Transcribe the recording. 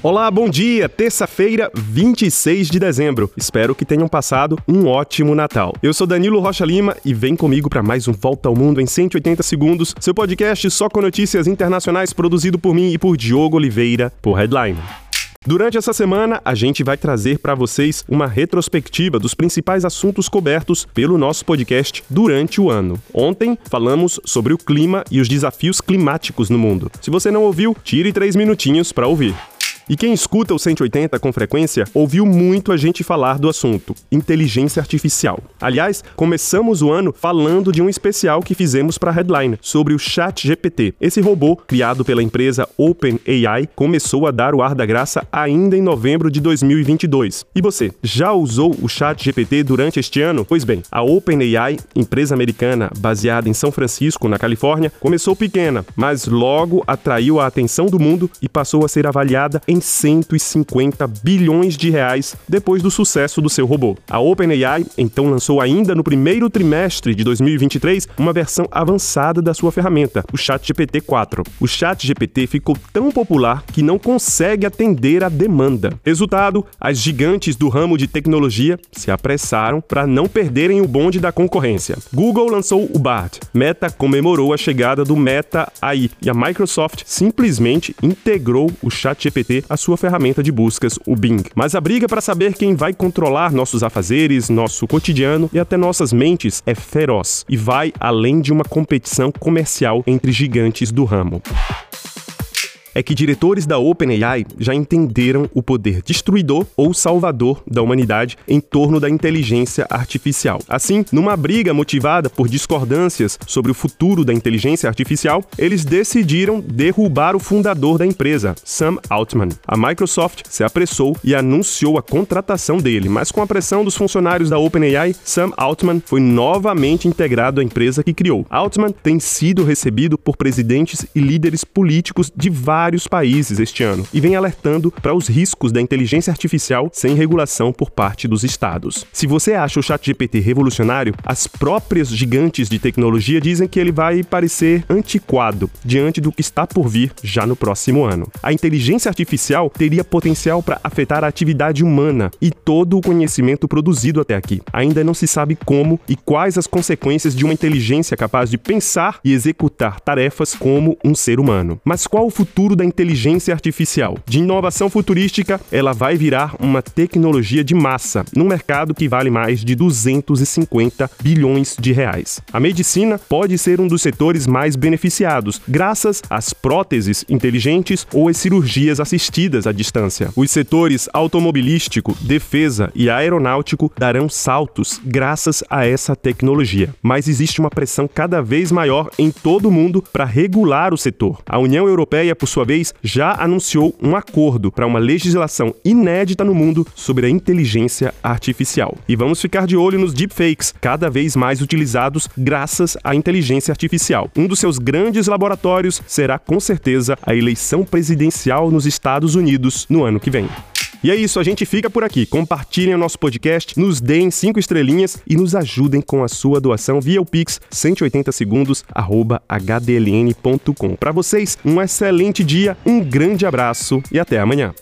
Olá, bom dia! Terça-feira, 26 de dezembro. Espero que tenham passado um ótimo Natal. Eu sou Danilo Rocha Lima e vem comigo para mais um Volta ao Mundo em 180 segundos, seu podcast só com notícias internacionais produzido por mim e por Diogo Oliveira, por Headline. Durante essa semana, a gente vai trazer para vocês uma retrospectiva dos principais assuntos cobertos pelo nosso podcast durante o ano. Ontem falamos sobre o clima e os desafios climáticos no mundo. Se você não ouviu, tire três minutinhos para ouvir. E quem escuta o 180 com frequência ouviu muito a gente falar do assunto, inteligência artificial. Aliás, começamos o ano falando de um especial que fizemos para a Headline sobre o Chat GPT. Esse robô, criado pela empresa OpenAI, começou a dar o ar da graça ainda em novembro de 2022. E você, já usou o Chat GPT durante este ano? Pois bem, a OpenAI, empresa americana baseada em São Francisco, na Califórnia, começou pequena, mas logo atraiu a atenção do mundo e passou a ser avaliada em em 150 bilhões de reais depois do sucesso do seu robô. A OpenAI então lançou ainda no primeiro trimestre de 2023 uma versão avançada da sua ferramenta, o ChatGPT 4. O ChatGPT ficou tão popular que não consegue atender à demanda. Resultado, as gigantes do ramo de tecnologia se apressaram para não perderem o bonde da concorrência. Google lançou o Bard, Meta comemorou a chegada do Meta AI e a Microsoft simplesmente integrou o ChatGPT a sua ferramenta de buscas, o Bing. Mas a briga para saber quem vai controlar nossos afazeres, nosso cotidiano e até nossas mentes é feroz e vai além de uma competição comercial entre gigantes do ramo é que diretores da OpenAI já entenderam o poder destruidor ou salvador da humanidade em torno da inteligência artificial. Assim, numa briga motivada por discordâncias sobre o futuro da inteligência artificial, eles decidiram derrubar o fundador da empresa, Sam Altman. A Microsoft se apressou e anunciou a contratação dele, mas com a pressão dos funcionários da OpenAI, Sam Altman foi novamente integrado à empresa que criou. Altman tem sido recebido por presidentes e líderes políticos de vários vários países este ano e vem alertando para os riscos da inteligência artificial sem regulação por parte dos estados. Se você acha o ChatGPT revolucionário, as próprias gigantes de tecnologia dizem que ele vai parecer antiquado diante do que está por vir já no próximo ano. A inteligência artificial teria potencial para afetar a atividade humana e todo o conhecimento produzido até aqui. Ainda não se sabe como e quais as consequências de uma inteligência capaz de pensar e executar tarefas como um ser humano. Mas qual o futuro da inteligência artificial. De inovação futurística, ela vai virar uma tecnologia de massa, num mercado que vale mais de 250 bilhões de reais. A medicina pode ser um dos setores mais beneficiados, graças às próteses inteligentes ou às cirurgias assistidas à distância. Os setores automobilístico, defesa e aeronáutico darão saltos graças a essa tecnologia. Mas existe uma pressão cada vez maior em todo o mundo para regular o setor. A União Europeia, por sua vez, já anunciou um acordo para uma legislação inédita no mundo sobre a inteligência artificial. E vamos ficar de olho nos deepfakes, cada vez mais utilizados graças à inteligência artificial. Um dos seus grandes laboratórios será com certeza a eleição presidencial nos Estados Unidos no ano que vem. E é isso, a gente fica por aqui. Compartilhem o nosso podcast, nos deem cinco estrelinhas e nos ajudem com a sua doação via o Pix 180 segundos hdln.com. Para vocês, um excelente dia, um grande abraço e até amanhã.